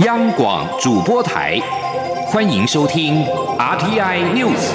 央广主播台，欢迎收听 RTI News。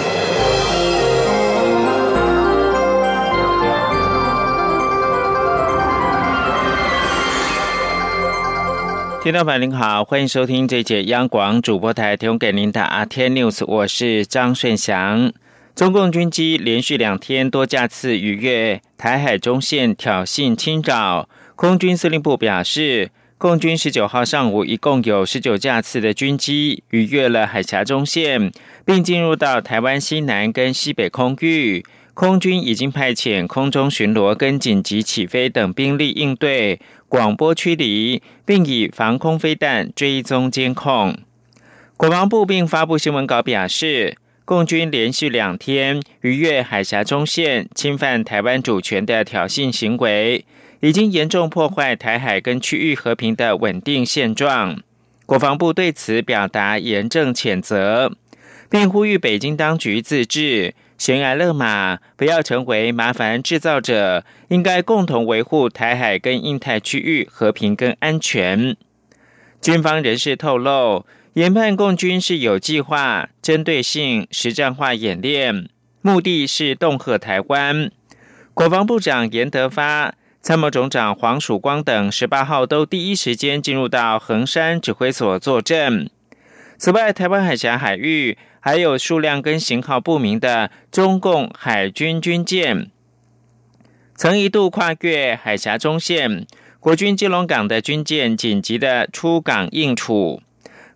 听众朋友您好，欢迎收听这节央广主播台提供给您的 RTI News，我是张顺祥。中共军机连续两天多架次逾越台海中线挑衅侵扰，空军司令部表示。共军十九号上午一共有十九架次的军机逾越了海峡中线，并进入到台湾西南跟西北空域。空军已经派遣空中巡逻跟紧急起飞等兵力应对，广播驱离，并以防空飞弹追踪监控。国防部并发布新闻稿表示，共军连续两天逾越海峡中线，侵犯台湾主权的挑衅行为。已经严重破坏台海跟区域和平的稳定现状，国防部对此表达严正谴责，并呼吁北京当局自治，悬崖勒马，不要成为麻烦制造者，应该共同维护台海跟印太区域和平跟安全。军方人士透露，研判共军是有计划、针对性、实战化演练，目的是恫吓台湾。国防部长严德发。参谋总长黄曙光等十八号都第一时间进入到横山指挥所坐镇。此外，台湾海峡海域还有数量跟型号不明的中共海军军舰，曾一度跨越海峡中线。国军基隆港的军舰紧急的出港应处，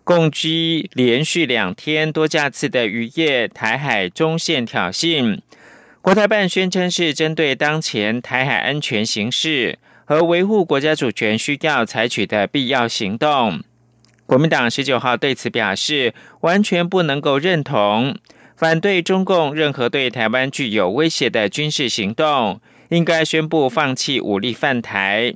共机连续两天多架次的渔业台海中线挑衅。国台办宣称是针对当前台海安全形势和维护国家主权需要采取的必要行动。国民党十九号对此表示，完全不能够认同，反对中共任何对台湾具有威胁的军事行动，应该宣布放弃武力犯台。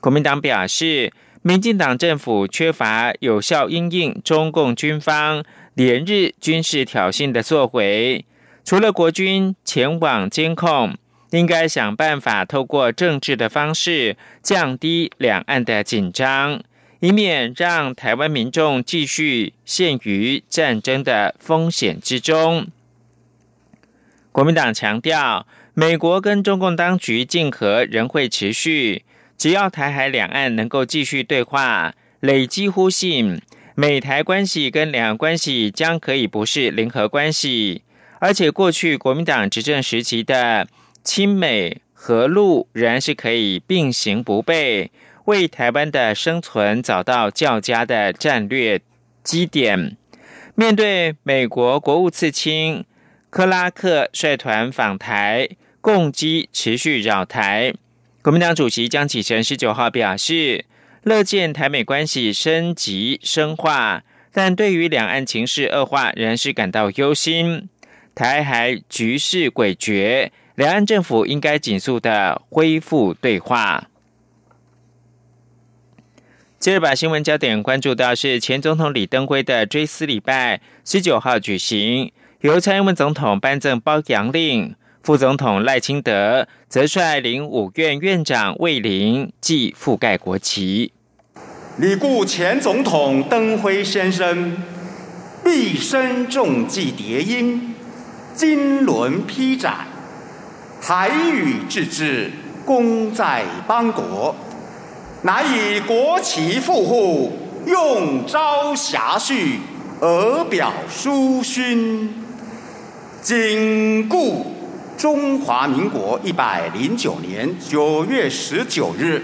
国民党表示，民进党政府缺乏有效应应中共军方连日军事挑衅的作为。除了国军前往监控，应该想办法透过政治的方式降低两岸的紧张，以免让台湾民众继续陷于战争的风险之中。国民党强调，美国跟中共当局竞合仍会持续，只要台海两岸能够继续对话，累积互信，美台关系跟两岸关系将可以不是零和关系。而且，过去国民党执政时期的亲美和陆仍然是可以并行不悖，为台湾的生存找到较佳的战略基点。面对美国国务次卿克拉克率团访台，共机持续扰台，国民党主席江启臣十九号表示，乐见台美关系升级深化，但对于两岸情势恶化，仍然是感到忧心。台海局势诡谲，两岸政府应该紧速的恢复对话。接着把新闻焦点关注到是前总统李登辉的追思礼拜，十九号举行，由蔡英文总统颁赠褒扬令，副总统赖清德则率领五院院长卫灵祭覆盖国旗。李故前总统登辉先生毕生重记叠音。金轮披展，台语自治，功在邦国，乃以国旗复护，用朝霞序，而表书勋，谨顾中华民国一百零九年九月十九日。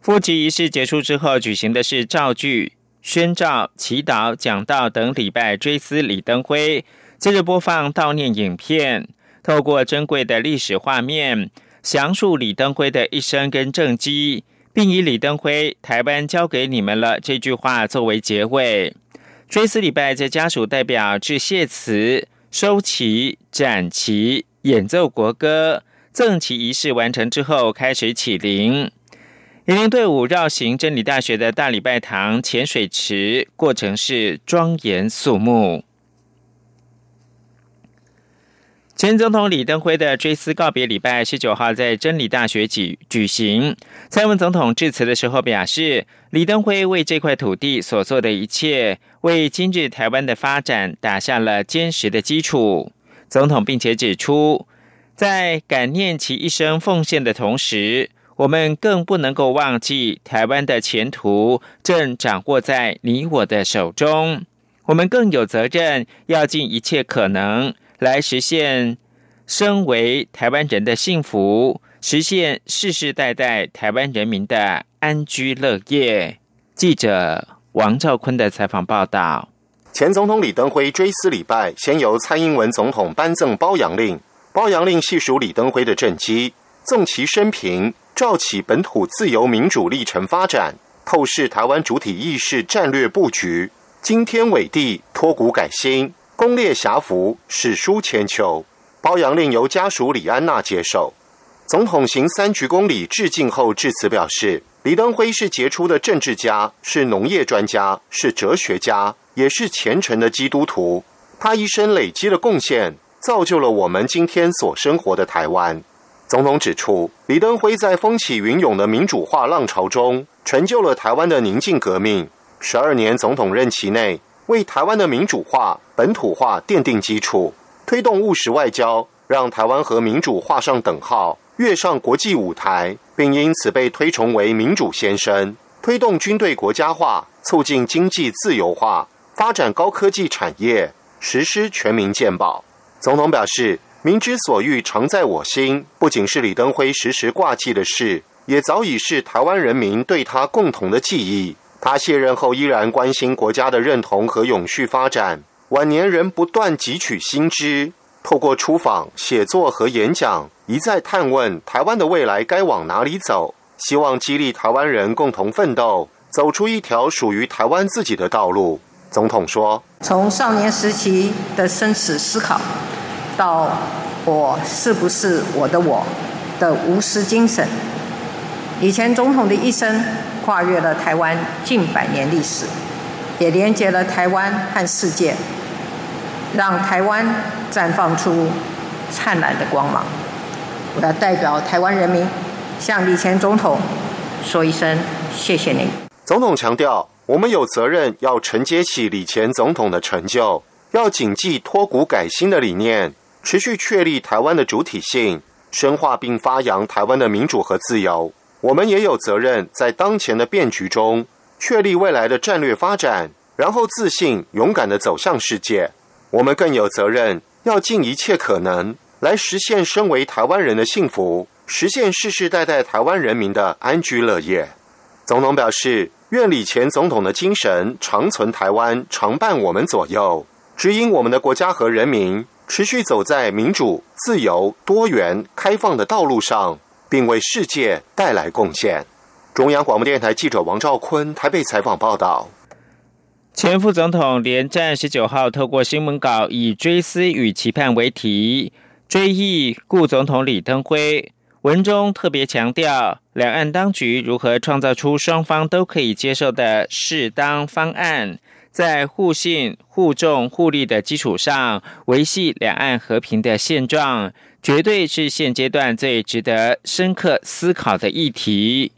复旗仪式结束之后，举行的是造句、宣召、祈祷、讲道等礼拜，追思李登辉。接着播放悼念影片，透过珍贵的历史画面，详述李登辉的一生跟政绩，并以“李登辉，台湾交给你们了”这句话作为结尾。追思礼拜在家属代表致谢词、收旗、展旗、演奏国歌、赠旗仪式完成之后，开始起灵。迎灵队伍绕行真理大学的大礼拜堂浅水池，过程是庄严肃穆。前总统李登辉的追思告别礼拜十九号在真理大学举举行。蔡英文总统致辞的时候表示，李登辉为这块土地所做的一切，为今日台湾的发展打下了坚实的基础。总统并且指出，在感念其一生奉献的同时，我们更不能够忘记台湾的前途正掌握在你我的手中。我们更有责任要尽一切可能。来实现身为台湾人的幸福，实现世世代代台湾人民的安居乐业。记者王兆坤的采访报道。前总统李登辉追思礼拜，先由蔡英文总统颁赠褒扬令。褒扬令细数李登辉的政绩，纵其生平，照起本土自由民主历程发展，透视台湾主体意识战略布局，惊天伟地，脱骨改新。功烈侠福，史书千秋。褒扬令由家属李安娜接受。总统行三鞠躬礼致敬后致辞表示：“李登辉是杰出的政治家，是农业专家，是哲学家，也是虔诚的基督徒。他一生累积的贡献，造就了我们今天所生活的台湾。”总统指出，李登辉在风起云涌的民主化浪潮中，成就了台湾的宁静革命。十二年总统任期内。为台湾的民主化、本土化奠定基础，推动务实外交，让台湾和民主画上等号，跃上国际舞台，并因此被推崇为民主先生。推动军队国家化，促进经济自由化，发展高科技产业，实施全民健保。总统表示：“民之所欲，常在我心。”不仅是李登辉时时挂记的事，也早已是台湾人民对他共同的记忆。他卸任后依然关心国家的认同和永续发展，晚年仍不断汲取新知，透过出访、写作和演讲，一再探问台湾的未来该往哪里走，希望激励台湾人共同奋斗，走出一条属于台湾自己的道路。总统说：“从少年时期的生死思考，到我是不是我的我的无私精神，以前总统的一生。”跨越了台湾近百年历史，也连接了台湾和世界，让台湾绽放出灿烂的光芒。我要代表台湾人民向李前总统说一声谢谢您。总统强调，我们有责任要承接起李前总统的成就，要谨记脱骨改新的理念，持续确立台湾的主体性，深化并发扬台湾的民主和自由。我们也有责任在当前的变局中确立未来的战略发展，然后自信勇敢的走向世界。我们更有责任要尽一切可能来实现身为台湾人的幸福，实现世世代代台湾人民的安居乐业。总统表示，愿李前总统的精神长存台湾，常伴我们左右，指引我们的国家和人民持续走在民主、自由、多元、开放的道路上。并为世界带来贡献。中央广播电台记者王兆坤台北采访报道。前副总统连战十九号透过新闻稿以“追思与期盼”为题，追忆故总统李登辉。文中特别强调，两岸当局如何创造出双方都可以接受的适当方案，在互信、互重、互利的基础上维系两岸和平的现状。绝对是现阶段最值得深刻思考的议题。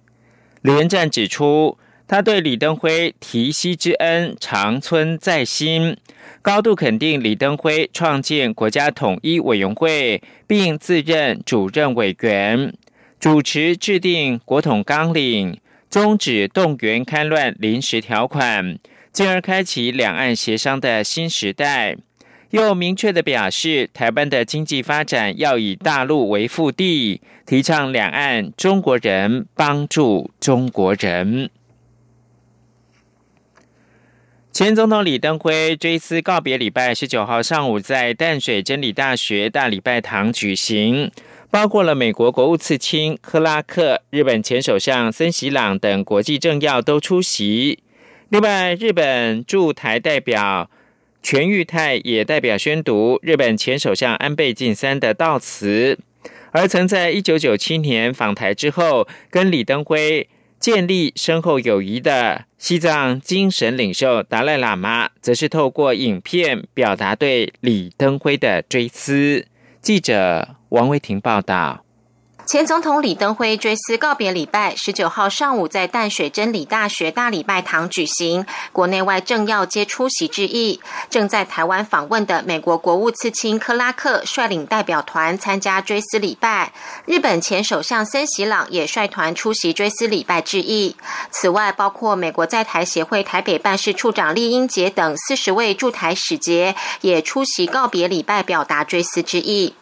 连战指出，他对李登辉提携之恩长存在心，高度肯定李登辉创建国家统一委员会，并自任主任委员，主持制定国统纲领，终止动员戡乱临时条款，进而开启两岸协商的新时代。又明确的表示，台湾的经济发展要以大陆为腹地，提倡两岸中国人帮助中国人。前总统李登辉追思告别礼拜十九号上午在淡水真理大学大礼拜堂举行，包括了美国国务次卿克拉克、日本前首相森喜朗等国际政要都出席。另外，日本驻台代表。全玉泰也代表宣读日本前首相安倍晋三的悼词，而曾在一九九七年访台之后，跟李登辉建立深厚友谊的西藏精神领袖达赖喇嘛，则是透过影片表达对李登辉的追思。记者王维婷报道。前总统李登辉追思告别礼拜，十九号上午在淡水真理大学大礼拜堂举行，国内外政要皆出席致意。正在台湾访问的美国国务次卿克拉克率领代表团参加追思礼拜，日本前首相森喜朗也率团出席追思礼拜致意。此外，包括美国在台协会台北办事处长厉英杰等四十位驻台使节也出席告别礼拜，表达追思之意。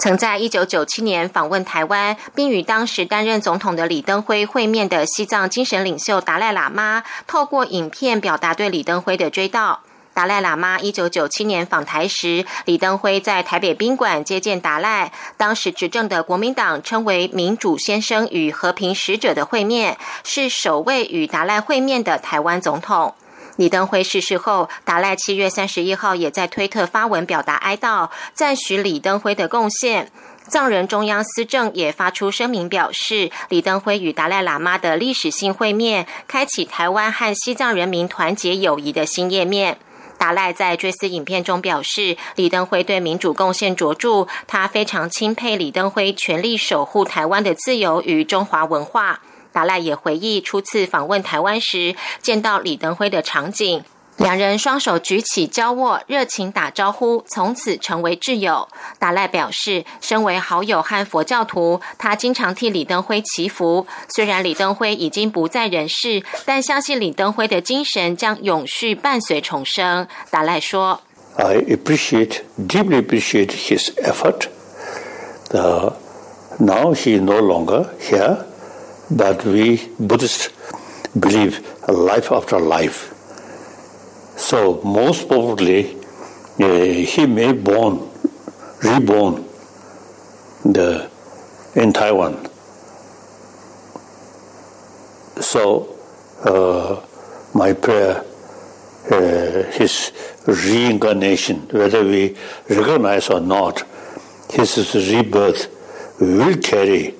曾在一九九七年访问台湾，并与当时担任总统的李登辉会面的西藏精神领袖达赖喇嘛，透过影片表达对李登辉的追悼。达赖喇嘛一九九七年访台时，李登辉在台北宾馆接见达赖。当时执政的国民党称为“民主先生与和平使者”的会面，是首位与达赖会面的台湾总统。李登辉逝世后，达赖七月三十一号也在推特发文表达哀悼，赞许李登辉的贡献。藏人中央司政也发出声明表示，李登辉与达赖喇嘛的历史性会面，开启台湾和西藏人民团结友谊的新页面。达赖在追思影片中表示，李登辉对民主贡献卓著，他非常钦佩李登辉全力守护台湾的自由与中华文化。达赖也回忆初次访问台湾时见到李登辉的场景，两人双手举起交握，热情打招呼，从此成为挚友。达赖表示，身为好友和佛教徒，他经常替李登辉祈福。虽然李登辉已经不在人世，但相信李登辉的精神将永续伴随重生。达赖说：“I appreciate, deeply appreciate his effort. The now he no longer here.” But we Buddhists believe life after life. So most probably uh, he may born, reborn the, in Taiwan. So uh, my prayer, uh, his reincarnation, whether we recognize or not, his rebirth will carry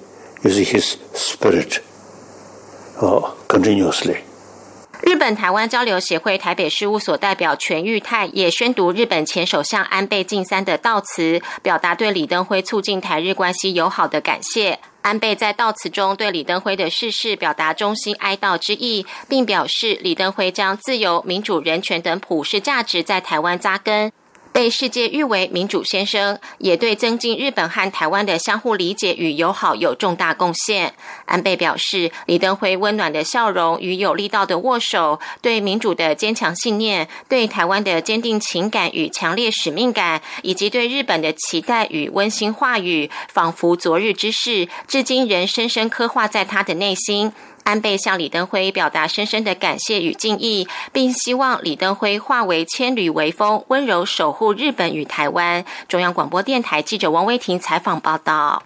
日本台湾交流协会台北事务所代表全玉泰也宣读日本前首相安倍晋三的悼词，表达对李登辉促进台日关系友好的感谢。安倍在悼词中对李登辉的逝世表达衷心哀悼之意，并表示李登辉将自由、民主、人权等普世价值在台湾扎根。被世界誉为民主先生，也对增进日本和台湾的相互理解与友好有重大贡献。安倍表示，李登辉温暖的笑容与有力道的握手，对民主的坚强信念，对台湾的坚定情感与强烈使命感，以及对日本的期待与温馨话语，仿佛昨日之事，至今仍深深刻画在他的内心。安倍向李登辉表达深深的感谢与敬意，并希望李登辉化为千缕微风，温柔守护日本与台湾。中央广播电台记者王威婷采访报道。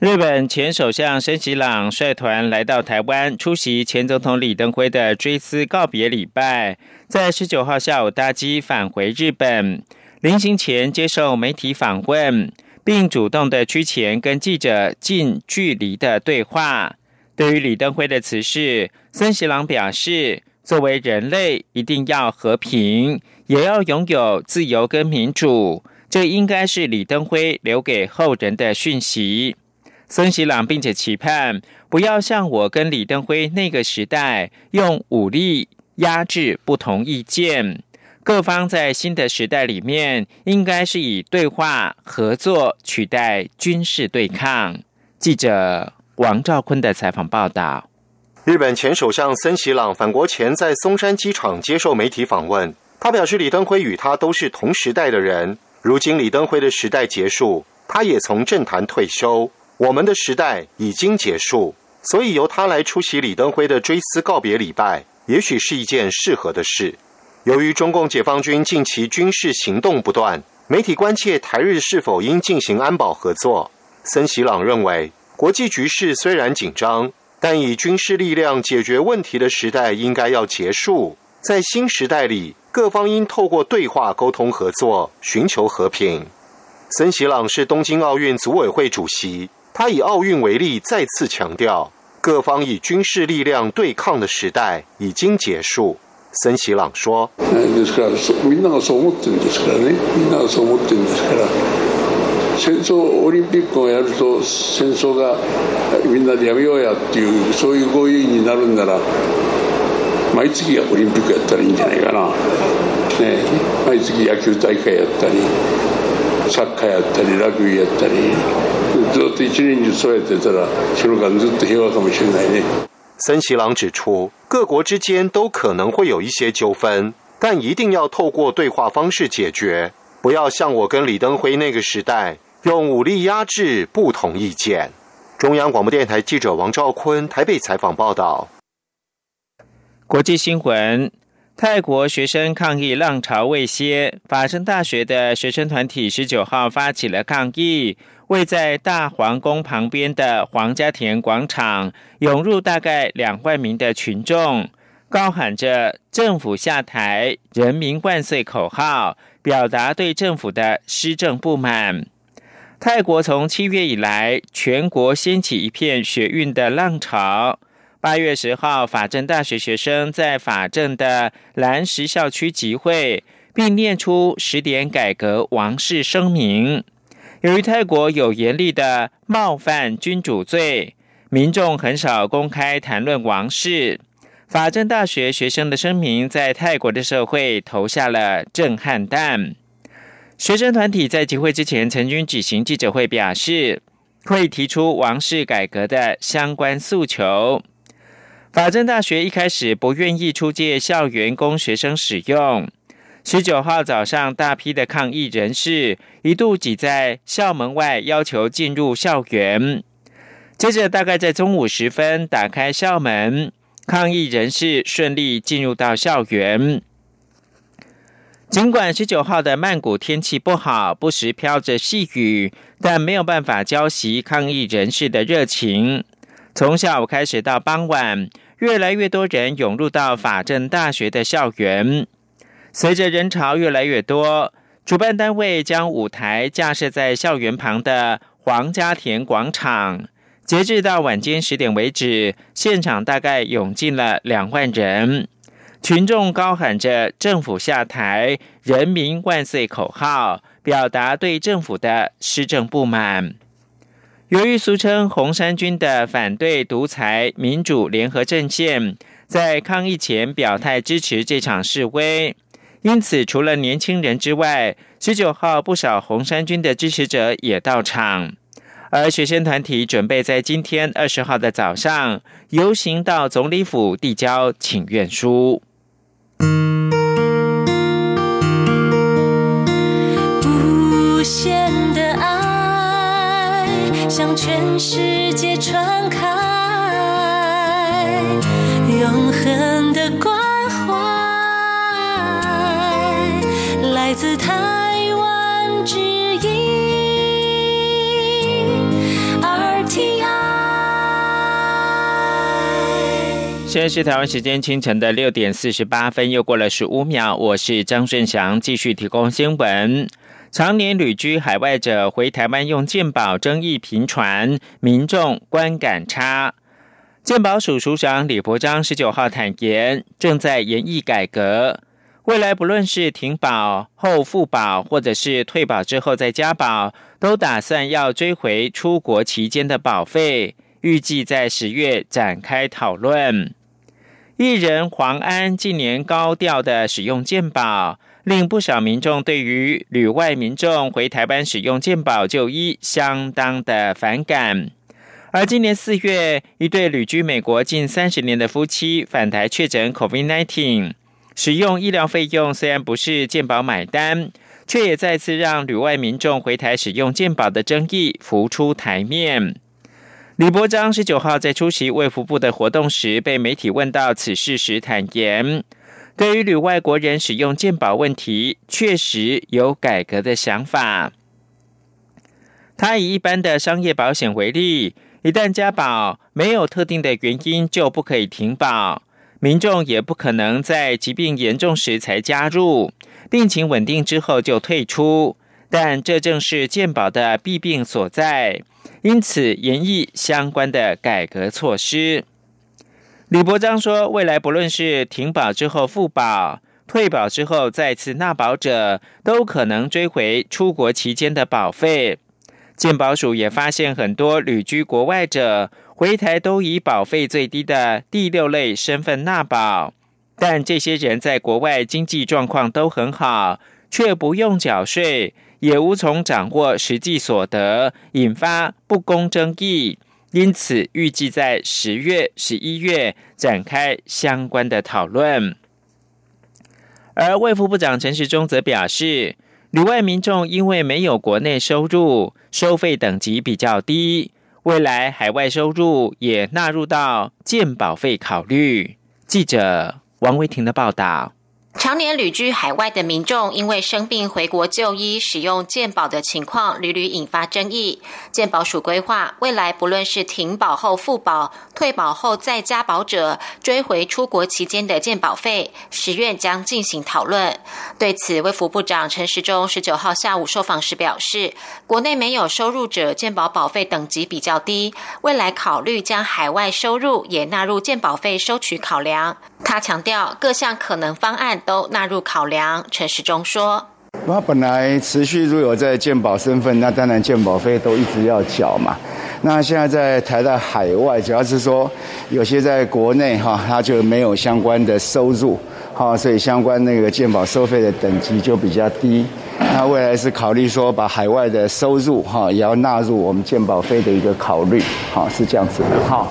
日本前首相森喜朗率团来到台湾，出席前总统李登辉的追思告别礼拜，在十九号下午搭机返回日本。临行前接受媒体访问，并主动的趋前跟记者近距离的对话。对于李登辉的辞世，森喜朗表示：“作为人类，一定要和平，也要拥有自由跟民主，这应该是李登辉留给后人的讯息。”森喜朗并且期盼，不要像我跟李登辉那个时代，用武力压制不同意见。各方在新的时代里面，应该是以对话合作取代军事对抗。记者。王兆坤的采访报道：日本前首相森喜朗返国前，在松山机场接受媒体访问。他表示，李登辉与他都是同时代的人。如今李登辉的时代结束，他也从政坛退休，我们的时代已经结束，所以由他来出席李登辉的追思告别礼拜，也许是一件适合的事。由于中共解放军近期军事行动不断，媒体关切台日是否应进行安保合作。森喜朗认为。国际局势虽然紧张，但以军事力量解决问题的时代应该要结束。在新时代里，各方应透过对话沟通合作，寻求和平。森喜朗是东京奥运组委会主席，他以奥运为例，再次强调，各方以军事力量对抗的时代已经结束。森喜朗说：“ですからみんながそう思ってるんですからね。みんながそう思ってるんですから。 戦争オリンピックをやると戦争がみんなでやめようやっていうそういう合意になるんなら毎月オリンピックやったらいいんじゃないかな、ね、毎月野球大会やったりサッカーやったりラグビーやったり。ずっと一年中そうやってたらその間ずっと平和かもしれないね。森喜朗指出，各国之间都可能会有一些纠纷，但一定要透过对话方式解决，不要像我跟李登辉那个时代用武力压制不同意见。中央广播电台记者王兆坤台北采访报道。国际新闻。泰国学生抗议浪潮未歇，法政大学的学生团体十九号发起了抗议，位在大皇宫旁边的皇家田广场涌入大概两万名的群众，高喊着“政府下台，人民万岁”口号，表达对政府的施政不满。泰国从七月以来，全国掀起一片学运的浪潮。八月十号，法政大学学生在法政的蓝石校区集会，并念出十点改革王室声明。由于泰国有严厉的冒犯君主罪，民众很少公开谈论王室。法政大学学生的声明在泰国的社会投下了震撼弹。学生团体在集会之前曾经举行记者会，表示会提出王室改革的相关诉求。法政大学一开始不愿意出借校园供学生使用。十九号早上，大批的抗议人士一度挤在校门外，要求进入校园。接着，大概在中午时分，打开校门，抗议人士顺利进入到校园。尽管十九号的曼谷天气不好，不时飘着细雨，但没有办法浇熄抗议人士的热情。从下午开始到傍晚，越来越多人涌入到法政大学的校园。随着人潮越来越多，主办单位将舞台架设在校园旁的皇家田广场。截至到晚间十点为止，现场大概涌进了两万人，群众高喊着“政府下台，人民万岁”口号，表达对政府的施政不满。由于俗称红衫军的反对独裁民主联合阵线在抗议前表态支持这场示威，因此除了年轻人之外，十九号不少红衫军的支持者也到场。而学生团体准备在今天二十号的早上游行到总理府递交请愿书。向是台湾时间清晨的六点四十八分，又过了十五秒。我是张顺祥，继续提供新闻。常年旅居海外者回台湾用健保争议频传，民众观感差。健保署署长李伯章十九号坦言，正在研议改革，未来不论是停保后复保，或者是退保之后再加保，都打算要追回出国期间的保费，预计在十月展开讨论。艺人黄安近年高调的使用健保。令不少民众对于旅外民众回台湾使用健保就医相当的反感。而今年四月，一对旅居美国近三十年的夫妻返台确诊 COVID-19，使用医疗费用虽然不是健保买单，却也再次让旅外民众回台使用健保的争议浮出台面。李伯章十九号在出席卫福部的活动时，被媒体问到此事时坦言。对于旅外国人使用健保问题，确实有改革的想法。他以一般的商业保险为例，一旦加保，没有特定的原因就不可以停保，民众也不可能在疾病严重时才加入，病情稳定之后就退出。但这正是健保的弊病所在，因此研议相关的改革措施。李伯章说：“未来不论是停保之后复保、退保之后再次纳保者，都可能追回出国期间的保费。健保署也发现很多旅居国外者回台都以保费最低的第六类身份纳保，但这些人在国外经济状况都很好，却不用缴税，也无从掌握实际所得，引发不公争议。因此，预计在十月、十一月展开相关的讨论。而卫副部长陈时中则表示。旅外民众因为没有国内收入，收费等级比较低，未来海外收入也纳入到健保费考虑。记者王维婷的报道。常年旅居海外的民众，因为生病回国就医使用健保的情况，屡屡引发争议。健保署规划，未来不论是停保后复保、退保后再加保者，追回出国期间的健保费，十月将进行讨论。对此，卫福部长陈时中十九号下午受访时表示，国内没有收入者健保保费等级比较低，未来考虑将海外收入也纳入健保费收取考量。他强调，各项可能方案都纳入考量。陈时中说：“那本来持续如有在健保身份，那当然健保费都一直要缴嘛。那现在在台在海外，主要是说有些在国内哈，他就没有相关的收入，哈，所以相关那个健保收费的等级就比较低。那未来是考虑说把海外的收入哈也要纳入我们健保费的一个考虑，哈，是这样子的哈。”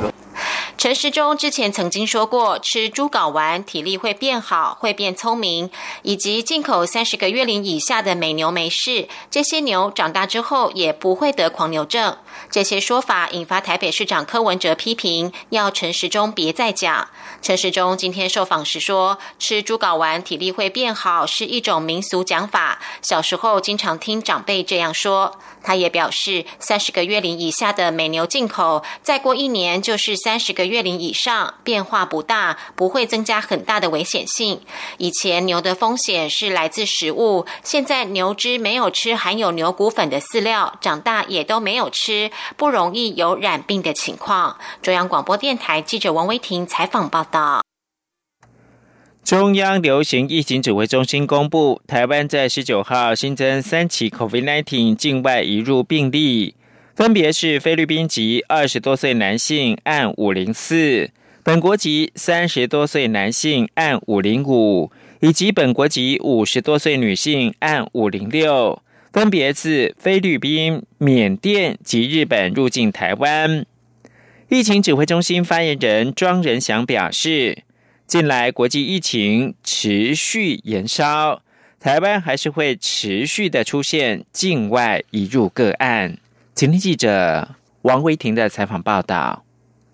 陈时中之前曾经说过，吃猪睾丸体力会变好，会变聪明，以及进口三十个月龄以下的美牛没事，这些牛长大之后也不会得狂牛症。这些说法引发台北市长柯文哲批评，要陈时中别再讲。陈时中今天受访时说，吃猪睾丸体力会变好是一种民俗讲法，小时候经常听长辈这样说。他也表示，三十个月龄以下的美牛进口，再过一年就是三十个月龄以上，变化不大，不会增加很大的危险性。以前牛的风险是来自食物，现在牛只没有吃含有牛骨粉的饲料，长大也都没有吃，不容易有染病的情况。中央广播电台记者王威婷采访报道。中央流行疫情指挥中心公布，台湾在十九号新增三起 COVID-19 境外移入病例，分别是菲律宾籍二十多岁男性案五零四，本国籍三十多岁男性案五零五，以及本国籍五十多岁女性案五零六，分别自菲律宾、缅甸及日本入境台湾。疫情指挥中心发言人庄仁祥表示。近来国际疫情持续延烧，台湾还是会持续的出现境外移入个案。请听记者王维婷的采访报道。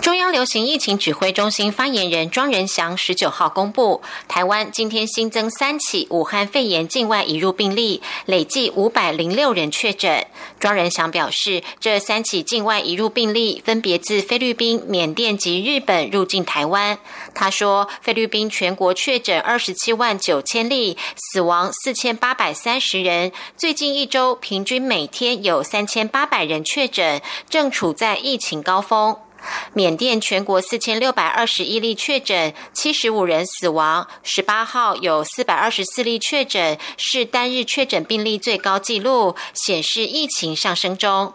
中央流行疫情指挥中心发言人庄仁祥十九号公布，台湾今天新增三起武汉肺炎境外移入病例，累计五百零六人确诊。庄仁祥表示，这三起境外移入病例分别自菲律宾、缅甸及日本入境台湾。他说，菲律宾全国确诊二十七万九千例，死亡四千八百三十人。最近一周平均每天有三千八百人确诊，正处在疫情高峰。缅甸全国四千六百二十一例确诊，七十五人死亡。十八号有四百二十四例确诊，是单日确诊病例最高纪录，显示疫情上升中。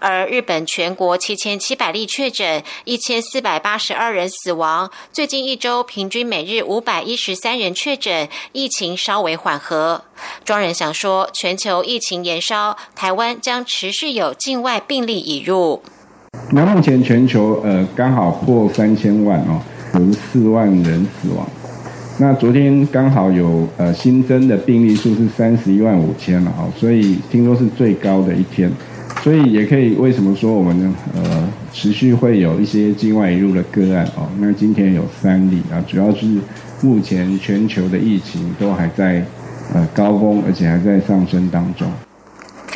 而日本全国七千七百例确诊，一千四百八十二人死亡。最近一周平均每日五百一十三人确诊，疫情稍微缓和。庄仁祥说，全球疫情延烧，台湾将持续有境外病例引入。那目前全球呃刚好破三千万哦，有四万人死亡。那昨天刚好有呃新增的病例数是三十一万五千了哦，所以听说是最高的一天。所以也可以为什么说我们呢呃持续会有一些境外移入的个案哦？那今天有三例啊，主要是目前全球的疫情都还在呃高峰，而且还在上升当中。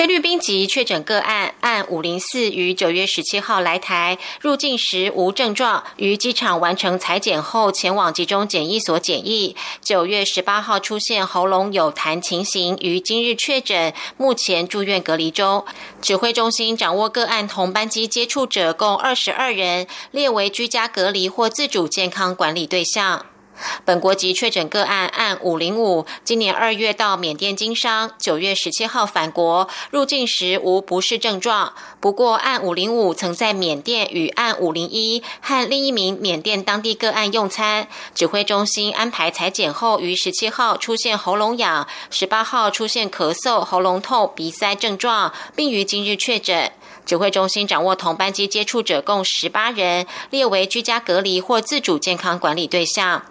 菲律宾籍确诊个案，按五零四于九月十七号来台入境时无症状，于机场完成裁剪后前往集中检疫所检疫。九月十八号出现喉咙有痰情形，于今日确诊，目前住院隔离中。指挥中心掌握个案同班机接触者共二十二人，列为居家隔离或自主健康管理对象。本国籍确诊个案案五零五，今年二月到缅甸经商，九月十七号返国，入境时无不适症状。不过，案五零五曾在缅甸与案五零一和另一名缅甸当地个案用餐，指挥中心安排裁剪后，于十七号出现喉咙痒，十八号出现咳嗽、喉咙痛、鼻塞症状，并于今日确诊。指挥中心掌握同班机接触者共十八人，列为居家隔离或自主健康管理对象。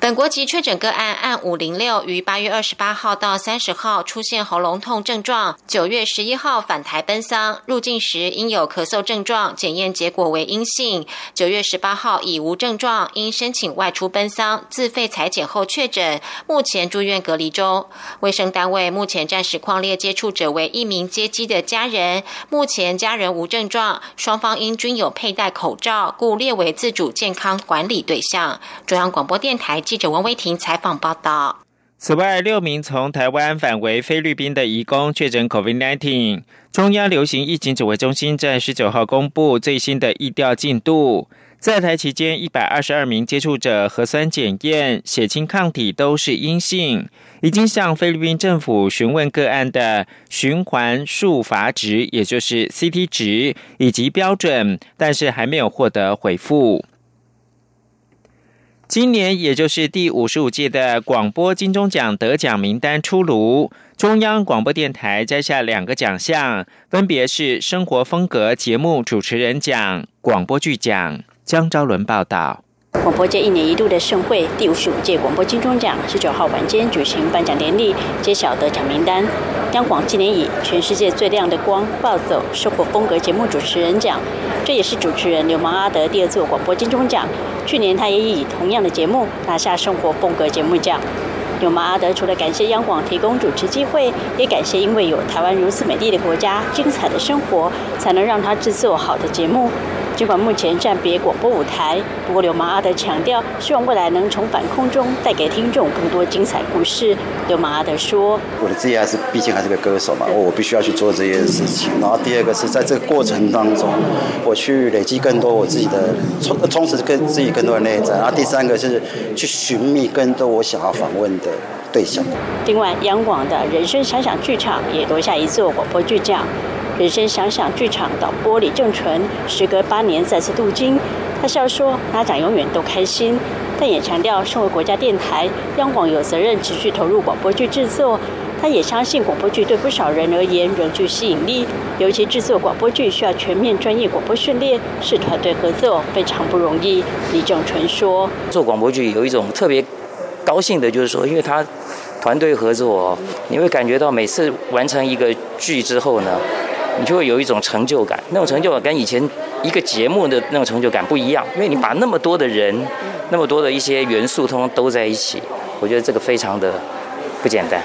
本国籍确诊个案案五零六于八月二十八号到三十号出现喉咙痛症状，九月十一号返台奔丧，入境时因有咳嗽症状，检验结果为阴性。九月十八号已无症状，因申请外出奔丧，自费裁剪后确诊，目前住院隔离中。卫生单位目前暂时框列接触者为一名接机的家人，目前家人无症状，双方因均有佩戴口罩，故列为自主健康管理对象。中央广播电。电台记者王威婷采访报道。此外，六名从台湾返回菲律宾的移工确诊 COVID-19。中央流行疫情指挥中心在十九号公布最新的疫调进度。在台期间，一百二十二名接触者核酸检验血清抗体都是阴性，已经向菲律宾政府询问个案的循环数阀值，也就是 CT 值以及标准，但是还没有获得回复。今年也就是第五十五届的广播金钟奖得奖名单出炉，中央广播电台摘下两个奖项，分别是生活风格节目主持人奖、广播剧奖。江昭伦报道。广播界一年一度的盛会——第五十五届广播金钟奖，十九号晚间举行颁奖典礼，揭晓得奖名单。央广今年以“全世界最亮的光”暴走生活风格节目主持人奖，这也是主持人流氓阿德第二座广播金钟奖。去年他也以同样的节目拿下生活风格节目奖。流氓阿德除了感谢央广提供主持机会，也感谢因为有台湾如此美丽的国家、精彩的生活，才能让他制作好的节目。尽管目前暂别广播舞台，不过流氓阿德强调，希望未来能重返空中，带给听众更多精彩故事。流氓阿德说：“我的职业还是毕竟还是个歌手嘛，我必须要去做这些事情。然后第二个是在这个过程当中，我去累积更多我自己的充充实跟自己更多的内在。然后第三个是去寻觅更多我想要访问的对象。另外，央广的人生想想剧场也夺下一座广播剧奖。”人生想想剧场导播李正淳，时隔八年再次镀金，他笑说拿奖永远都开心，但也强调身为国家电台，央广有责任持续投入广播剧制作。他也相信广播剧对不少人而言仍具吸引力，尤其制作广播剧需要全面专业广播训练，是团队合作非常不容易。李正淳说：“做广播剧有一种特别高兴的，就是说，因为他团队合作，你会感觉到每次完成一个剧之后呢。”你就会有一种成就感，那种成就感跟以前一个节目的那种成就感不一样，因为你把那么多的人、那么多的一些元素通通都在一起，我觉得这个非常的不简单。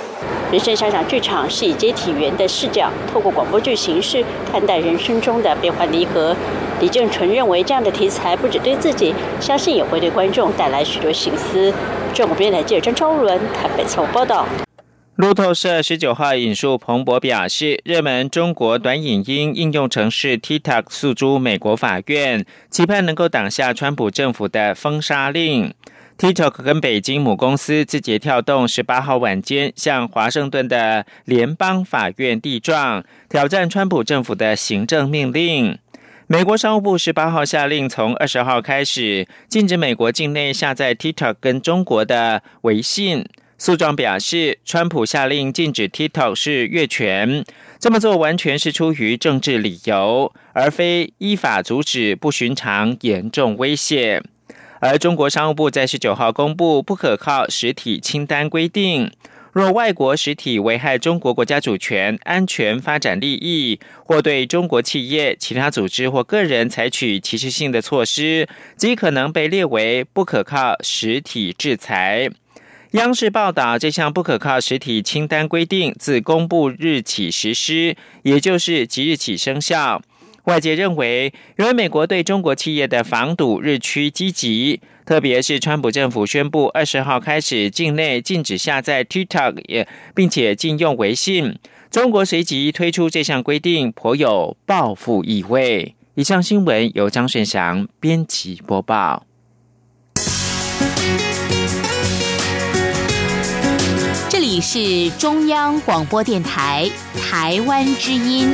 人生想想剧场是以接体员的视角，透过广播剧形式看待人生中的变幻离合。李正淳认为，这样的题材不只对自己，相信也会对观众带来许多心思。中国电台记者张超伦台北采访报道。路透社十九号引述彭博表示，热门中国短影音应用程式 TikTok 诉诸美国法院，期盼能够挡下川普政府的封杀令。TikTok 跟北京母公司字节跳动十八号晚间向华盛顿的联邦法院递状，挑战川普政府的行政命令。美国商务部十八号下令，从二十号开始禁止美国境内下载 TikTok 跟中国的微信。诉状表示，川普下令禁止 TikTok 是越权，这么做完全是出于政治理由，而非依法阻止不寻常严重威胁。而中国商务部在十九号公布不可靠实体清单规定，若外国实体危害中国国家主权、安全、发展利益，或对中国企业、其他组织或个人采取歧视性的措施，即可能被列为不可靠实体制裁。央视报道，这项不可靠实体清单规定自公布日起实施，也就是即日起生效。外界认为，由于美国对中国企业的防堵日趋积极，特别是川普政府宣布二十号开始境内禁止下载 TikTok，并且禁用微信，中国随即推出这项规定，颇有报复意味。以上新闻由张顺祥编辑播报。是中央广播电台台湾之音。